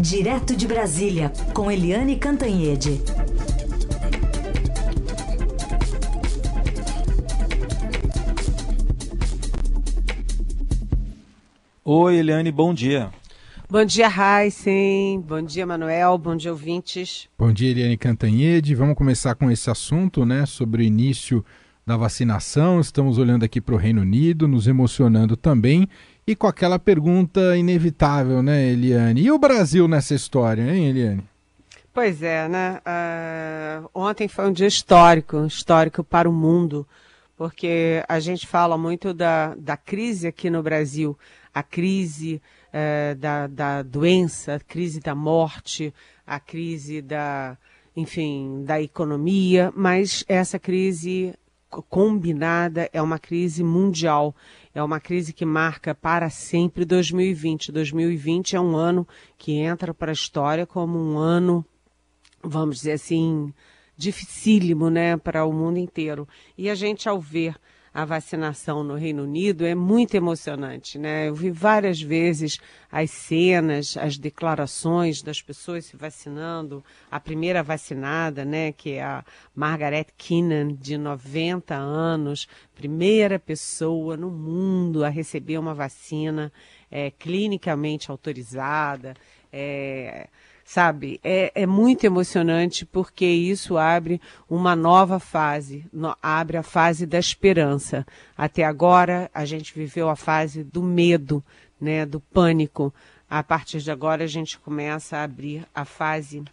Direto de Brasília, com Eliane Cantanhede. Oi, Eliane, bom dia. Bom dia, Heisen. Bom dia, Manuel. Bom dia, ouvintes. Bom dia, Eliane Cantanhede. Vamos começar com esse assunto, né, sobre o início da vacinação. Estamos olhando aqui para o Reino Unido, nos emocionando também. E com aquela pergunta inevitável, né, Eliane? E o Brasil nessa história, hein, Eliane? Pois é, né? Uh, ontem foi um dia histórico, histórico para o mundo, porque a gente fala muito da, da crise aqui no Brasil, a crise uh, da, da doença, a crise da morte, a crise da, enfim, da economia, mas essa crise combinada é uma crise mundial. É uma crise que marca para sempre 2020. 2020 é um ano que entra para a história como um ano, vamos dizer assim, dificílimo, né, para o mundo inteiro. E a gente, ao ver a vacinação no Reino Unido é muito emocionante, né? Eu vi várias vezes as cenas, as declarações das pessoas se vacinando. A primeira vacinada, né, que é a Margaret Keenan, de 90 anos, primeira pessoa no mundo a receber uma vacina é, clinicamente autorizada. É, sabe? É, é muito emocionante porque isso abre uma nova fase, no, abre a fase da esperança. Até agora a gente viveu a fase do medo, né, do pânico. A partir de agora a gente começa a abrir a fase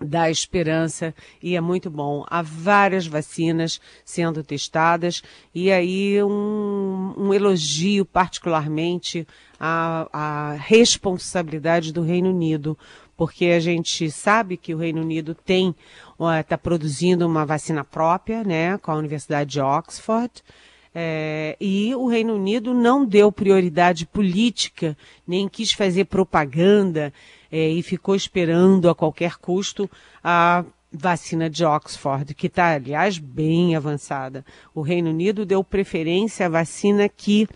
da esperança e é muito bom. Há várias vacinas sendo testadas e aí um, um elogio particularmente à, à responsabilidade do Reino Unido, porque a gente sabe que o Reino Unido tem está produzindo uma vacina própria, né, com a Universidade de Oxford. É, e o Reino Unido não deu prioridade política, nem quis fazer propaganda é, e ficou esperando a qualquer custo a vacina de Oxford, que está, aliás, bem avançada. O Reino Unido deu preferência à vacina que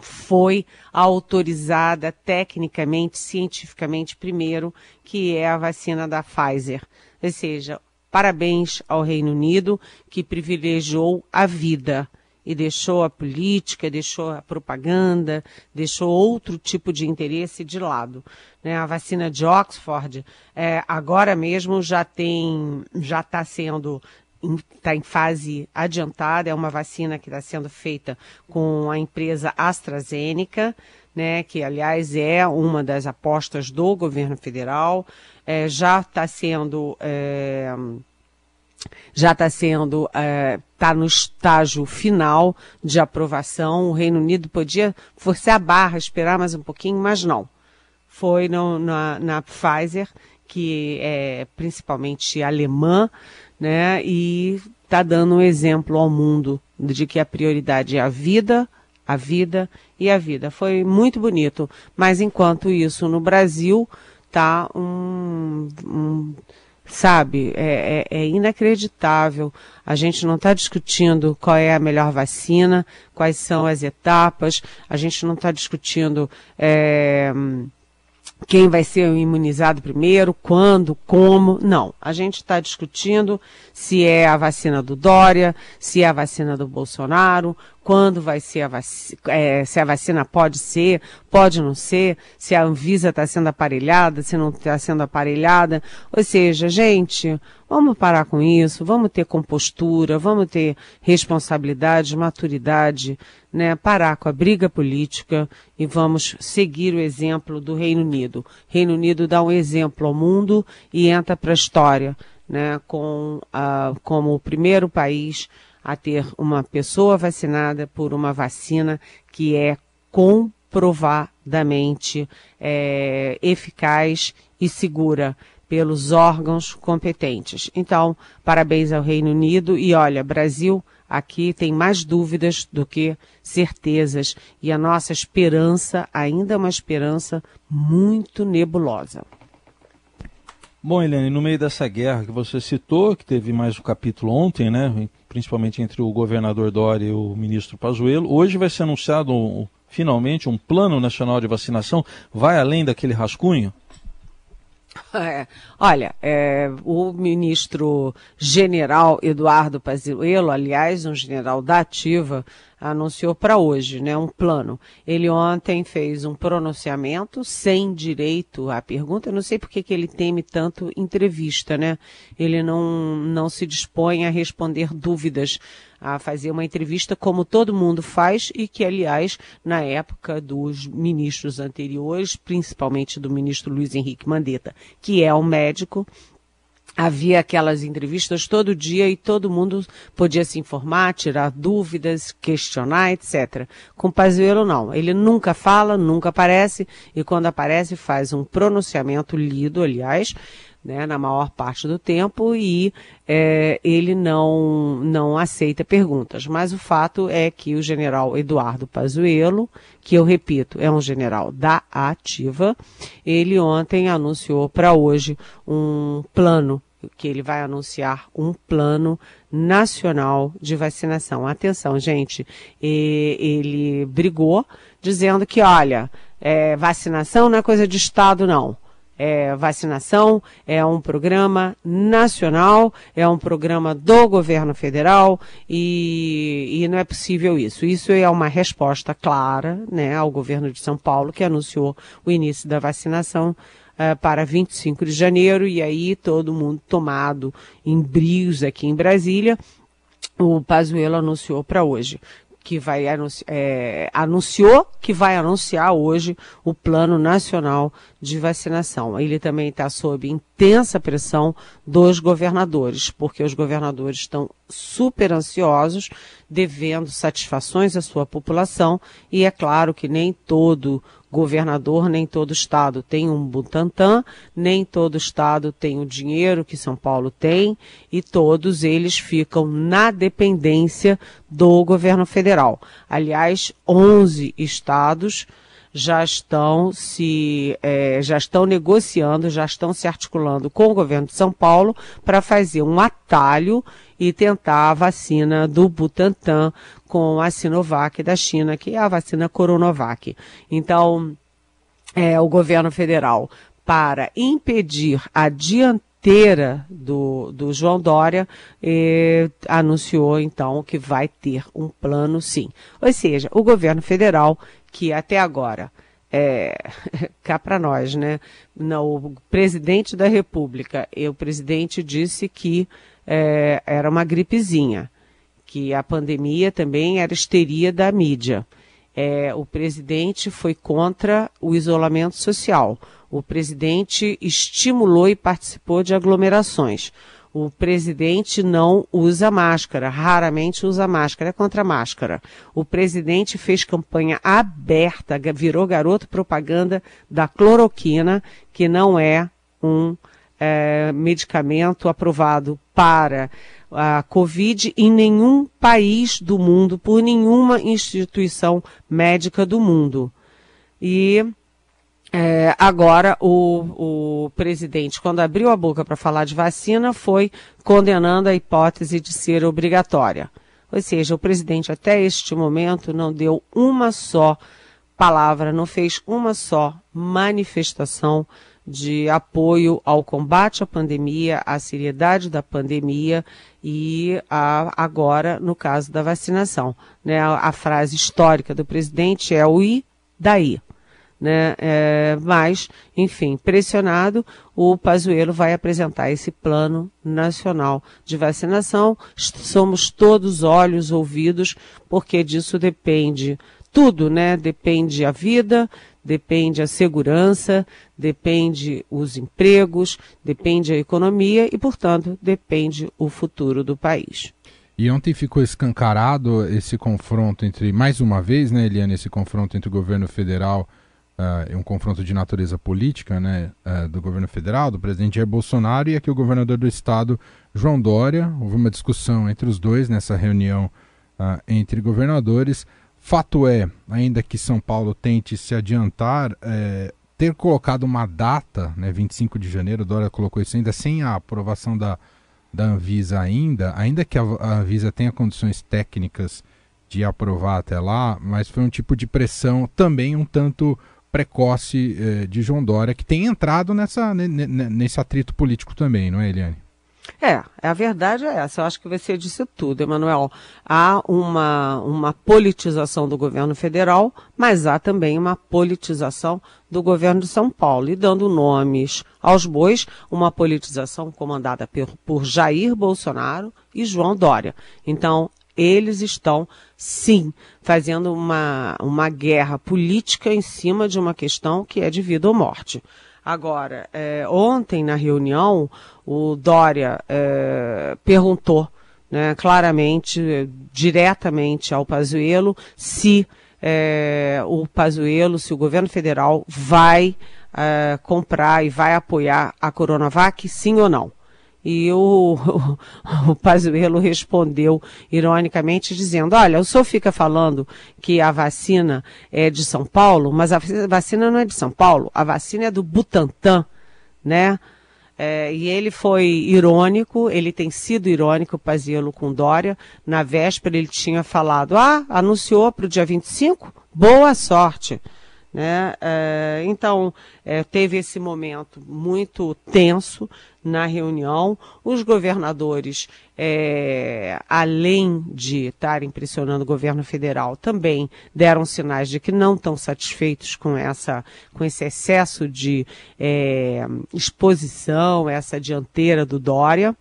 foi autorizada tecnicamente, cientificamente primeiro, que é a vacina da Pfizer. Ou seja, parabéns ao Reino Unido que privilegiou a vida e deixou a política, deixou a propaganda, deixou outro tipo de interesse de lado. Né? A vacina de Oxford, é, agora mesmo já tem, já está sendo está em fase adiantada, é uma vacina que está sendo feita com a empresa AstraZeneca, né, que aliás é uma das apostas do governo federal, é, já está sendo é, já está sendo está é, tá no estágio final de aprovação. O Reino Unido podia forçar a barra, esperar mais um pouquinho, mas não. Foi no, na, na Pfizer, que é principalmente alemã, né? E está dando um exemplo ao mundo de que a prioridade é a vida, a vida e a vida. Foi muito bonito. Mas enquanto isso, no Brasil, tá um, um sabe, é, é, é, inacreditável. A gente não está discutindo qual é a melhor vacina, quais são as etapas, a gente não está discutindo é, quem vai ser imunizado primeiro, quando, como. Não. A gente está discutindo se é a vacina do Dória, se é a vacina do Bolsonaro, quando vai ser a vacina, é, se a vacina pode ser, pode não ser, se a Anvisa está sendo aparelhada, se não está sendo aparelhada. Ou seja, gente, vamos parar com isso, vamos ter compostura, vamos ter responsabilidade, maturidade, né? Parar com a briga política e vamos seguir o exemplo do Reino Unido. Reino Unido dá um exemplo ao mundo e entra para a história, né? Com, uh, como o primeiro país a ter uma pessoa vacinada por uma vacina que é comprovadamente é, eficaz e segura pelos órgãos competentes. Então, parabéns ao Reino Unido e olha, Brasil aqui tem mais dúvidas do que certezas e a nossa esperança ainda é uma esperança muito nebulosa. Bom, Helene, no meio dessa guerra que você citou, que teve mais um capítulo ontem, né, principalmente entre o governador Dória e o ministro Pazuello. Hoje vai ser anunciado um, finalmente um plano nacional de vacinação. Vai além daquele rascunho? É, olha, é, o ministro general Eduardo Pazuello, aliás, um general da ativa, anunciou para hoje, né, um plano. Ele ontem fez um pronunciamento sem direito à pergunta. Eu não sei por que ele teme tanto entrevista, né? Ele não, não se dispõe a responder dúvidas, a fazer uma entrevista como todo mundo faz e que, aliás, na época dos ministros anteriores, principalmente do ministro Luiz Henrique Mandetta, que é um médico, havia aquelas entrevistas todo dia e todo mundo podia se informar, tirar dúvidas, questionar, etc. Com Pazuello não, ele nunca fala, nunca aparece e quando aparece faz um pronunciamento lido, aliás, né, na maior parte do tempo e é, ele não, não aceita perguntas. Mas o fato é que o general Eduardo Pazuello, que eu repito, é um general da ativa, ele ontem anunciou para hoje um plano que ele vai anunciar um plano nacional de vacinação. Atenção, gente, ele brigou dizendo que, olha, é, vacinação não é coisa de Estado, não é, vacinação, é um programa nacional, é um programa do governo federal e, e, não é possível isso. Isso é uma resposta clara né, ao governo de São Paulo, que anunciou o início da vacinação uh, para 25 de janeiro, e aí todo mundo tomado em brios aqui em Brasília. O Pazuello anunciou para hoje que vai anunci é, anunciou que vai anunciar hoje o Plano Nacional de Vacinação. Ele também está sob intensa pressão dos governadores, porque os governadores estão super ansiosos, devendo satisfações à sua população, e é claro que nem todo governador, nem todo estado tem um Butantan, nem todo estado tem o dinheiro que São Paulo tem, e todos eles ficam na dependência do governo federal. Aliás, 11 estados já estão se é, já estão negociando, já estão se articulando com o governo de São Paulo para fazer um atalho e tentar a vacina do Butantan com a Sinovac da China, que é a vacina Coronavac. Então, é, o governo federal, para impedir a dianteira do, do João Dória, eh, anunciou então que vai ter um plano sim. Ou seja, o governo federal, que até agora é, cá para nós, né? Não, o presidente da República, e o presidente disse que é, era uma gripezinha, que a pandemia também era histeria da mídia. É, o presidente foi contra o isolamento social. O presidente estimulou e participou de aglomerações. O presidente não usa máscara, raramente usa máscara, é contra máscara. O presidente fez campanha aberta, virou garoto propaganda da cloroquina, que não é um é, medicamento aprovado para a Covid em nenhum país do mundo, por nenhuma instituição médica do mundo. E é, agora o, o presidente, quando abriu a boca para falar de vacina, foi condenando a hipótese de ser obrigatória. Ou seja, o presidente até este momento não deu uma só palavra, não fez uma só manifestação de apoio ao combate à pandemia, à seriedade da pandemia e a, agora no caso da vacinação. Né? A, a, frase histórica do presidente é o e daí. Né? É, mas, enfim, pressionado, o Pazuello vai apresentar esse plano nacional de vacinação. Somos todos olhos, ouvidos, porque disso depende tudo, né? Depende a vida, depende a segurança, depende os empregos, depende a economia e, portanto, depende o futuro do país. E ontem ficou escancarado esse confronto entre, mais uma vez, né, Eliane, esse confronto entre o governo federal, uh, um confronto de natureza política, né, uh, do governo federal, do presidente Jair Bolsonaro, e aqui o governador do estado, João Dória. Houve uma discussão entre os dois nessa reunião uh, entre governadores. Fato é, ainda que São Paulo tente se adiantar, é, ter colocado uma data, né, 25 de janeiro, Dória colocou isso ainda sem a aprovação da, da Anvisa ainda, ainda que a, a Anvisa tenha condições técnicas de aprovar até lá, mas foi um tipo de pressão também um tanto precoce eh, de João Dória, que tem entrado nessa, nesse atrito político também, não é, Eliane? É, a verdade é essa. Eu acho que você disse tudo, Emanuel. Há uma, uma politização do governo federal, mas há também uma politização do governo de São Paulo. E dando nomes aos bois, uma politização comandada por, por Jair Bolsonaro e João Dória. Então, eles estão, sim, fazendo uma, uma guerra política em cima de uma questão que é de vida ou morte. Agora, é, ontem na reunião, o Dória é, perguntou né, claramente, diretamente ao Pazuello, se é, o Pazuello, se o governo federal vai é, comprar e vai apoiar a Coronavac, sim ou não. E o, o, Pazuello respondeu ironicamente dizendo, olha, o senhor fica falando que a vacina é de São Paulo, mas a vacina não é de São Paulo, a vacina é do Butantan, né? É, e ele foi irônico, ele tem sido irônico, Pazuello com Dória. Na véspera ele tinha falado, ah, anunciou para o dia 25? Boa sorte. Né? É, então, é, teve esse momento muito tenso na reunião. Os governadores, é, além de estarem pressionando o governo federal, também deram sinais de que não estão satisfeitos com, essa, com esse excesso de é, exposição, essa dianteira do Dória.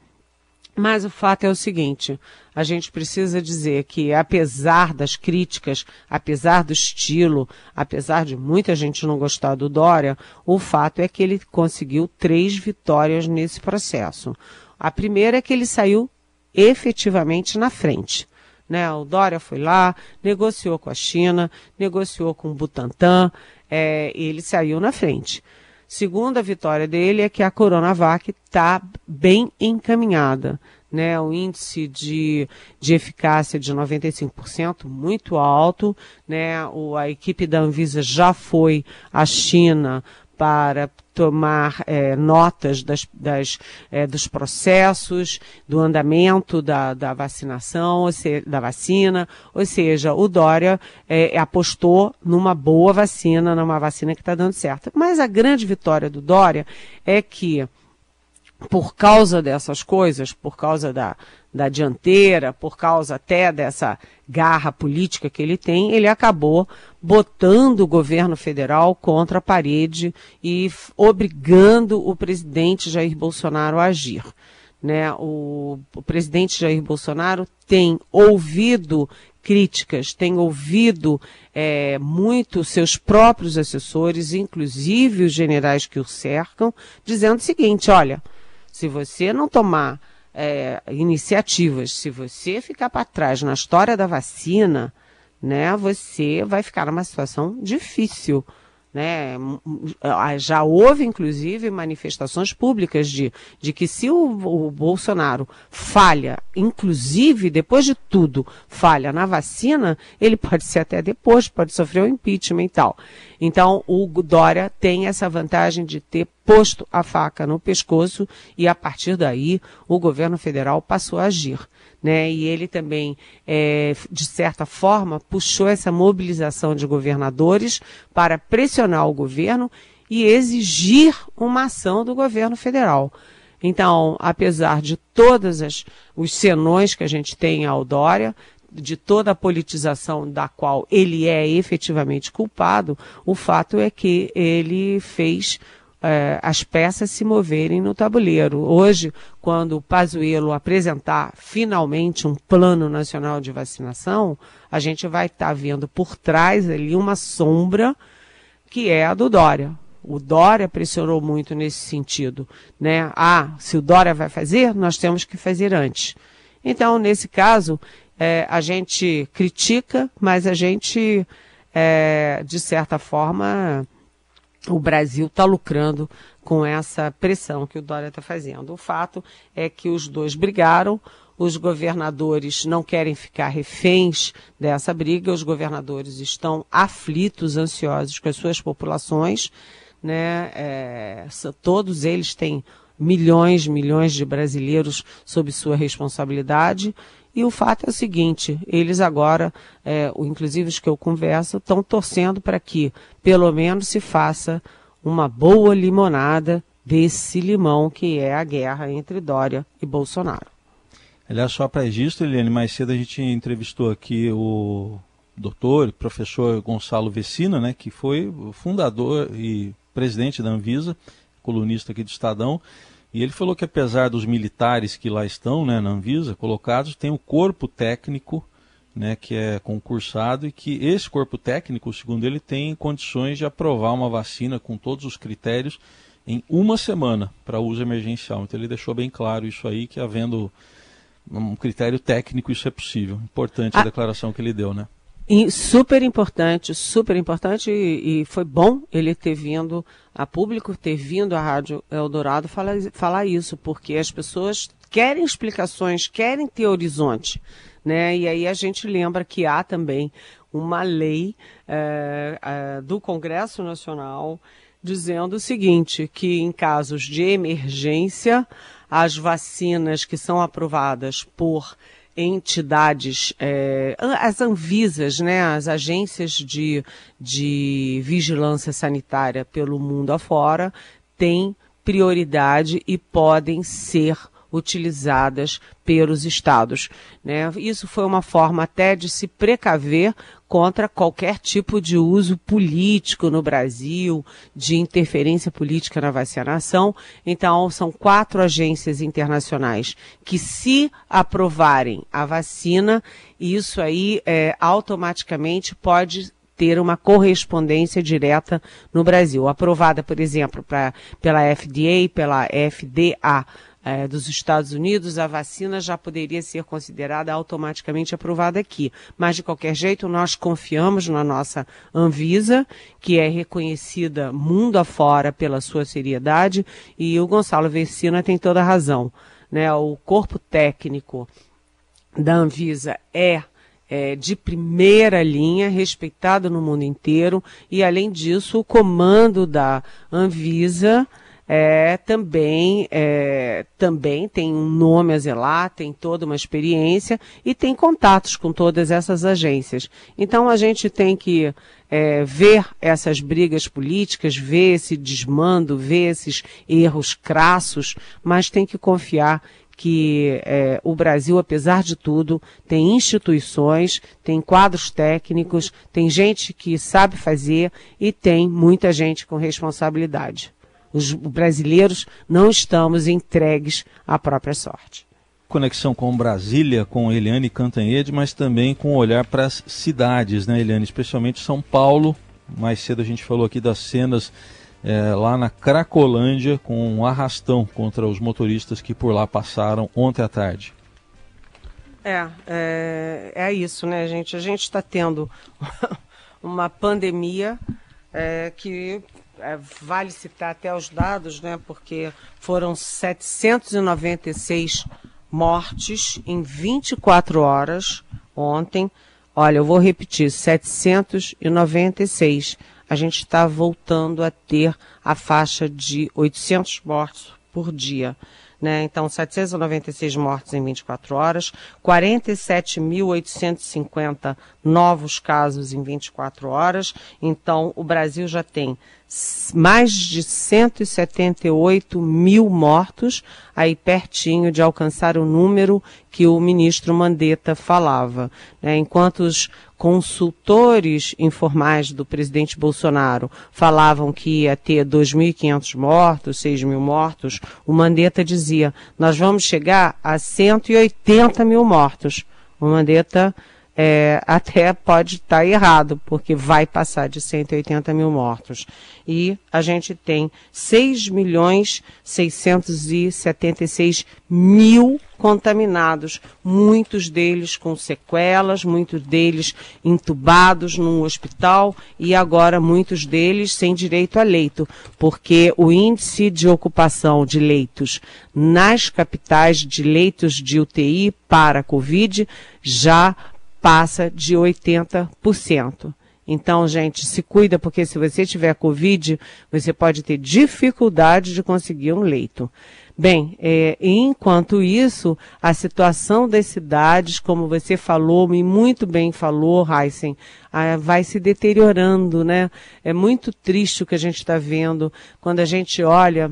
Mas o fato é o seguinte: a gente precisa dizer que, apesar das críticas, apesar do estilo, apesar de muita gente não gostar do Dória, o fato é que ele conseguiu três vitórias nesse processo. A primeira é que ele saiu efetivamente na frente. Né? O Dória foi lá, negociou com a China, negociou com o Butantan, é, ele saiu na frente. Segunda vitória dele é que a Coronavac está bem encaminhada. Né, o índice de, de eficácia de 95%, muito alto. Né, o, a equipe da Anvisa já foi à China para tomar é, notas das, das, é, dos processos, do andamento da, da vacinação, da vacina, ou seja, o Dória é, apostou numa boa vacina, numa vacina que está dando certo. Mas a grande vitória do Dória é que por causa dessas coisas, por causa da, da dianteira, por causa até dessa garra política que ele tem, ele acabou botando o governo federal contra a parede e obrigando o presidente Jair Bolsonaro a agir. Né? O, o presidente Jair Bolsonaro tem ouvido críticas, tem ouvido é, muito seus próprios assessores, inclusive os generais que o cercam, dizendo o seguinte: olha, se você não tomar é, iniciativas, se você ficar para trás na história da vacina, né, você vai ficar numa situação difícil. Né? Já houve, inclusive, manifestações públicas de, de que se o, o, Bolsonaro falha, inclusive, depois de tudo, falha na vacina, ele pode ser até depois, pode sofrer o um impeachment e tal. Então, o Dória tem essa vantagem de ter posto a faca no pescoço e, a partir daí, o governo federal passou a agir né? E ele também, é, de certa forma, puxou essa mobilização de governadores para pressionar o governo e exigir uma ação do governo federal. Então, apesar de todos os senões que a gente tem ao Dória, de toda a politização da qual ele é efetivamente culpado, o fato é que ele fez é, as peças se moverem no tabuleiro. Hoje, quando o Pazuello apresentar finalmente um plano nacional de vacinação, a gente vai estar tá vendo por trás ali uma sombra que é a do Dória. O Dória pressionou muito nesse sentido, né? Ah, se o Dória vai fazer, nós temos que fazer antes. Então, nesse caso, é, a gente critica, mas a gente, é, de certa forma, o Brasil está lucrando com essa pressão que o Dória está fazendo. O fato é que os dois brigaram, os governadores não querem ficar reféns dessa briga, os governadores estão aflitos, ansiosos com as suas populações, né? É, todos eles têm milhões, milhões de brasileiros sob sua responsabilidade E o fato é o seguinte: eles agora, é, inclusive os que eu converso, estão torcendo para que, pelo menos, se faça uma boa limonada desse limão que é a guerra entre Dória e Bolsonaro. Aliás, só para registro, Eliane, mais cedo a gente entrevistou aqui o doutor, professor Gonçalo Vecina, né, que foi fundador e presidente da Anvisa, colunista aqui do Estadão, e ele falou que apesar dos militares que lá estão, né, na Anvisa, colocados, tem o corpo técnico, né, que é concursado e que esse corpo técnico, segundo ele, tem condições de aprovar uma vacina com todos os critérios em uma semana para uso emergencial. Então ele deixou bem claro isso aí, que havendo um critério técnico isso é possível. Importante a, a ah. declaração que ele deu, né? Super importante, super importante e, e, foi bom ele ter vindo a público, ter vindo à Rádio Eldorado falar, falar isso, porque as pessoas querem explicações, querem ter horizonte, né? E aí a gente lembra que há também uma lei é, é, do Congresso Nacional dizendo o seguinte, que em casos de emergência, as vacinas que são aprovadas por entidades, é, as Anvisas, né, as agências de, de vigilância sanitária pelo mundo afora, têm prioridade e podem ser utilizadas pelos estados. Né? Isso foi uma forma até de se precaver contra qualquer tipo de uso político no Brasil, de interferência política na vacinação. Então, são quatro agências internacionais que, se aprovarem a vacina, isso aí é, automaticamente pode ter uma correspondência direta no Brasil. Aprovada, por exemplo, pra, pela FDA, pela FDA é, dos Estados Unidos, a vacina já poderia ser considerada automaticamente aprovada aqui. Mas, de qualquer jeito, nós confiamos na nossa Anvisa, que é reconhecida mundo afora pela sua seriedade, e o Gonçalo Vecina tem toda a razão. Né? O corpo técnico da Anvisa é é, de primeira linha, respeitado no mundo inteiro, e além disso, o comando da Anvisa é, também, é, também tem um nome a zelar, tem toda uma experiência e tem contatos com todas essas agências. Então a gente tem que é, ver essas brigas políticas, ver esse desmando, ver esses erros crassos, mas tem que confiar que é, o Brasil, apesar de tudo, tem instituições, tem quadros técnicos, tem gente que sabe fazer e tem muita gente com responsabilidade. Os brasileiros não estamos entregues à própria sorte. Conexão com Brasília, com Eliane Cantanhede, mas também com o olhar para as cidades, né, Eliane? Especialmente São Paulo. Mais cedo a gente falou aqui das cenas é, lá na Cracolândia, com um arrastão contra os motoristas que por lá passaram ontem à tarde. É, é, é isso, né, gente? A gente está tendo uma pandemia é, que vale citar até os dados, né, porque foram 796 mortes em 24 horas ontem. Olha, eu vou repetir, 796. A gente está voltando a ter a faixa de 800 mortos por dia. Né? Então, 796 mortes em 24 horas, 47.850 novos casos em 24 horas. Então, o Brasil já tem mais de 178 mil mortos, aí pertinho de alcançar o número que o ministro Mandetta falava. Né? Enquanto os consultores informais do presidente Bolsonaro falavam que ia ter 2.500 mortos, 6 mil mortos, o Mandetta dizia, nós vamos chegar a 180 mil mortos. O Mandetta é, até pode estar tá errado, porque vai passar de 180 mil mortos. E a gente tem 6 milhões 676 mil contaminados, muitos deles com sequelas, muitos deles entubados num hospital e agora muitos deles sem direito a leito, porque o índice de ocupação de leitos nas capitais de leitos de UTI para Covid já passa de 80%. Então, gente, se cuida, porque se você tiver Covid, você pode ter dificuldade de conseguir um leito. Bem, é, enquanto isso, a situação das cidades, como você falou, e muito bem falou, Heisen, vai se deteriorando, né? É muito triste o que a gente está vendo quando a gente olha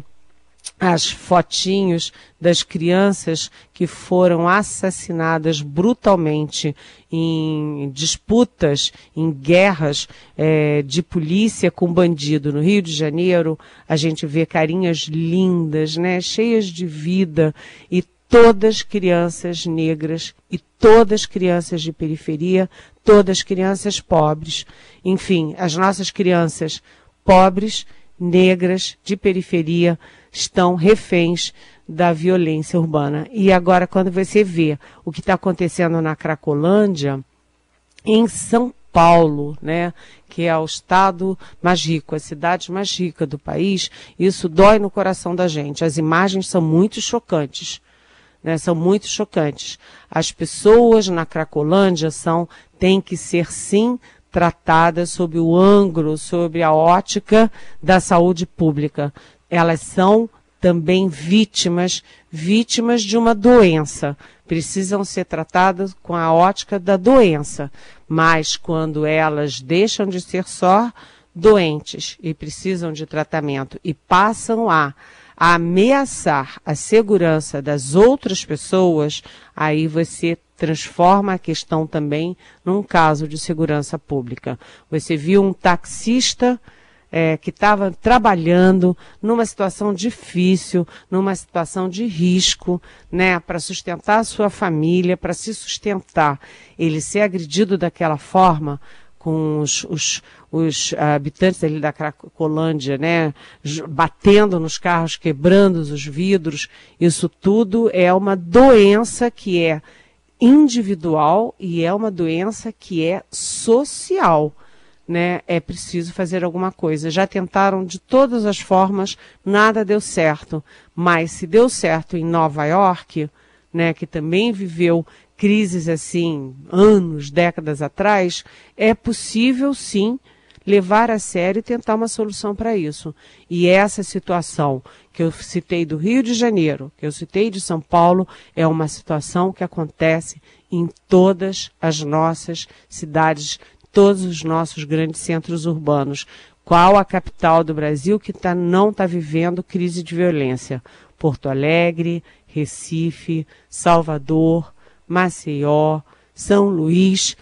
as fotinhos das crianças que foram assassinadas brutalmente em disputas, em guerras é, de polícia com bandido no Rio de Janeiro. A gente vê carinhas lindas, né, cheias de vida e todas crianças negras e todas crianças de periferia, todas crianças pobres. Enfim, as nossas crianças pobres, negras, de periferia, estão reféns da violência urbana. E agora, quando você vê o que está acontecendo na Cracolândia, em São Paulo, né, que é o estado mais rico, a cidade mais rica do país, isso dói no coração da gente. As imagens são muito chocantes. Né, são muito chocantes. As pessoas na Cracolândia são, têm que ser sim tratadas sob o ângulo, sob a ótica da saúde pública elas são também vítimas, vítimas de uma doença. Precisam ser tratadas com a ótica da doença. Mas quando elas deixam de ser só doentes e precisam de tratamento e passam a, a ameaçar a segurança das outras pessoas, aí você transforma a questão também num caso de segurança pública. Você viu um taxista é, que estava trabalhando numa situação difícil, numa situação de risco, né, para sustentar a sua família, para se sustentar, ele ser agredido daquela forma, com os, os, os habitantes ali da Cracolândia, né, batendo nos carros, quebrando os vidros, isso tudo é uma doença que é individual e é uma doença que é social né, é preciso fazer alguma coisa. Já tentaram de todas as formas, nada deu certo. Mas se deu certo em Nova York, né, que também viveu crises assim anos, décadas atrás, é possível sim levar a sério e tentar uma solução para isso. E essa situação que eu citei do Rio de Janeiro, que eu citei de São Paulo, é uma situação que acontece em todas as nossas cidades todos os nossos grandes centros urbanos. Qual a capital do Brasil que tá, não está vivendo crise de violência? Porto Alegre, Recife, Salvador, Maceió, São Luís,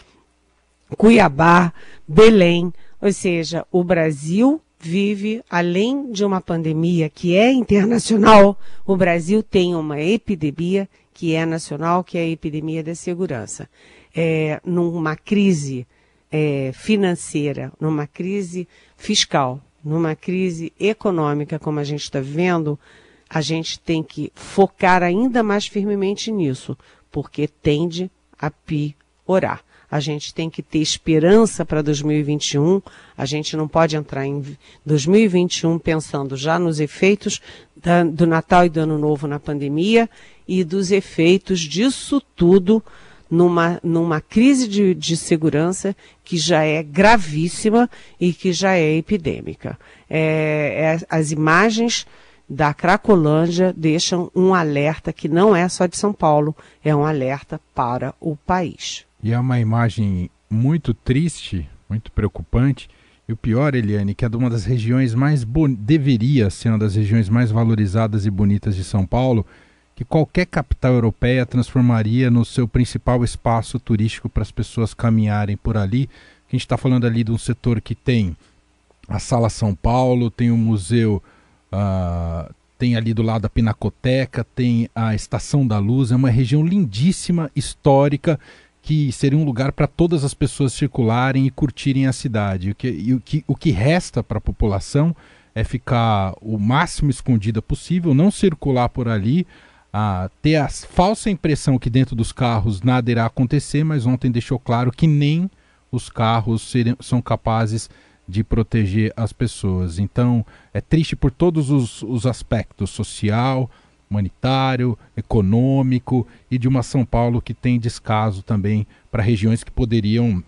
Cuiabá, Belém. Ou seja, o Brasil vive, além de uma pandemia que é internacional, o Brasil tem uma epidemia que é nacional, que é a epidemia da segurança. É, numa crise é, financeira, numa crise fiscal, numa crise econômica como a gente está vivendo, a gente tem que focar ainda mais firmemente nisso, porque tende a piorar. A gente tem que ter esperança para 2021. A gente não pode entrar em 2021 pensando já nos efeitos da, do Natal e do Ano Novo na pandemia e dos efeitos disso tudo numa, numa crise de, de segurança que já é gravíssima e que já é epidêmica. É, é, as imagens da Cracolândia deixam um alerta que não é só de São Paulo, é um alerta para o país. E é uma imagem muito triste, muito preocupante. E o pior, Eliane, que é de uma das regiões mais deveria ser uma das regiões mais valorizadas e bonitas de São Paulo, que qualquer capital europeia transformaria no seu principal espaço turístico para as pessoas caminharem por ali. A gente está falando ali de um setor que tem a Sala São Paulo, tem o museu, uh, tem ali do lado a Pinacoteca, tem a Estação da Luz, é uma região lindíssima, histórica, que seria um lugar para todas as pessoas circularem e curtirem a cidade. O que, o que, o que resta para a população é ficar o máximo escondida possível, não circular por ali, a ter a falsa impressão que dentro dos carros nada irá acontecer, mas ontem deixou claro que nem os carros são capazes de proteger as pessoas. Então é triste por todos os, os aspectos social, humanitário, econômico e de uma São Paulo que tem descaso também para regiões que poderiam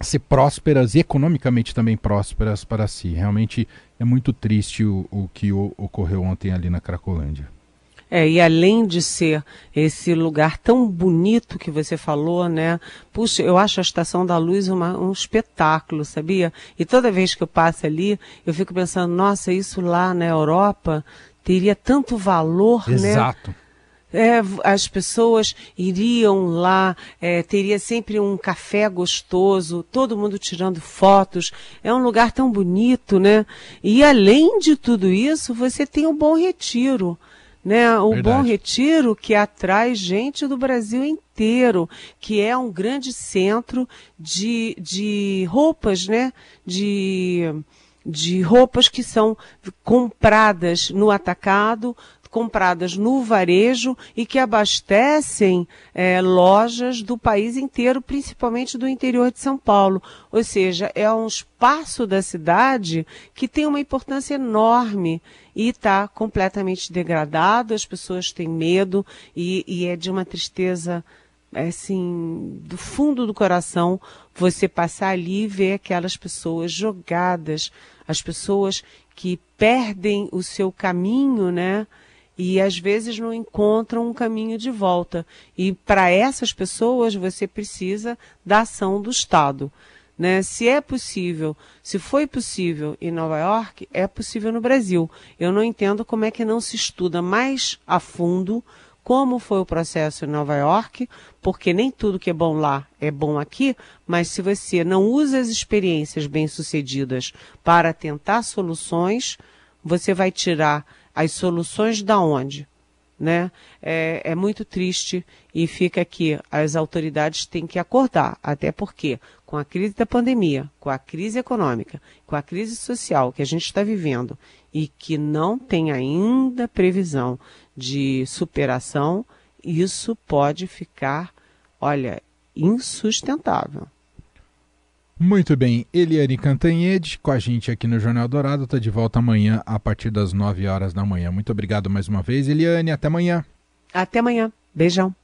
ser prósperas, economicamente também prósperas para si. Realmente é muito triste o, o que o, ocorreu ontem ali na Cracolândia. É, e além de ser esse lugar tão bonito que você falou, né? Puxa, eu acho a Estação da Luz uma, um espetáculo, sabia? E toda vez que eu passo ali, eu fico pensando, nossa, isso lá na Europa teria tanto valor, Exato. né? Exato. É, as pessoas iriam lá, é, teria sempre um café gostoso, todo mundo tirando fotos. É um lugar tão bonito, né? E além de tudo isso, você tem um bom retiro. Né, o Verdade. Bom Retiro que atrai gente do Brasil inteiro, que é um grande centro de, de roupas, né? De, de roupas que são compradas no atacado, compradas no varejo e que abastecem é, lojas do país inteiro, principalmente do interior de São Paulo. Ou seja, é um espaço da cidade que tem uma importância enorme e está completamente degradado, as pessoas têm medo e, e é de uma tristeza assim, do fundo do coração, você passar ali e ver aquelas pessoas jogadas, as pessoas que perdem o seu caminho, né? E às vezes não encontram um caminho de volta. E para essas pessoas você precisa da ação do Estado. Né? Se é possível, se foi possível em Nova York, é possível no Brasil. Eu não entendo como é que não se estuda mais a fundo como foi o processo em Nova York, porque nem tudo que é bom lá é bom aqui, mas se você não usa as experiências bem-sucedidas para tentar soluções, você vai tirar as soluções da onde? Né? É, é, muito triste e fica aqui, as autoridades têm que acordar, até porque com a crise da pandemia, com a crise econômica, com a crise social que a gente está vivendo e que não tem ainda previsão de superação, isso pode ficar, olha, insustentável. Muito bem, Eliane Cantanhede com a gente aqui no Jornal Dourado, está de volta amanhã a partir das 9 horas da manhã. Muito obrigado mais uma vez, Eliane, até amanhã. Até amanhã. Beijão.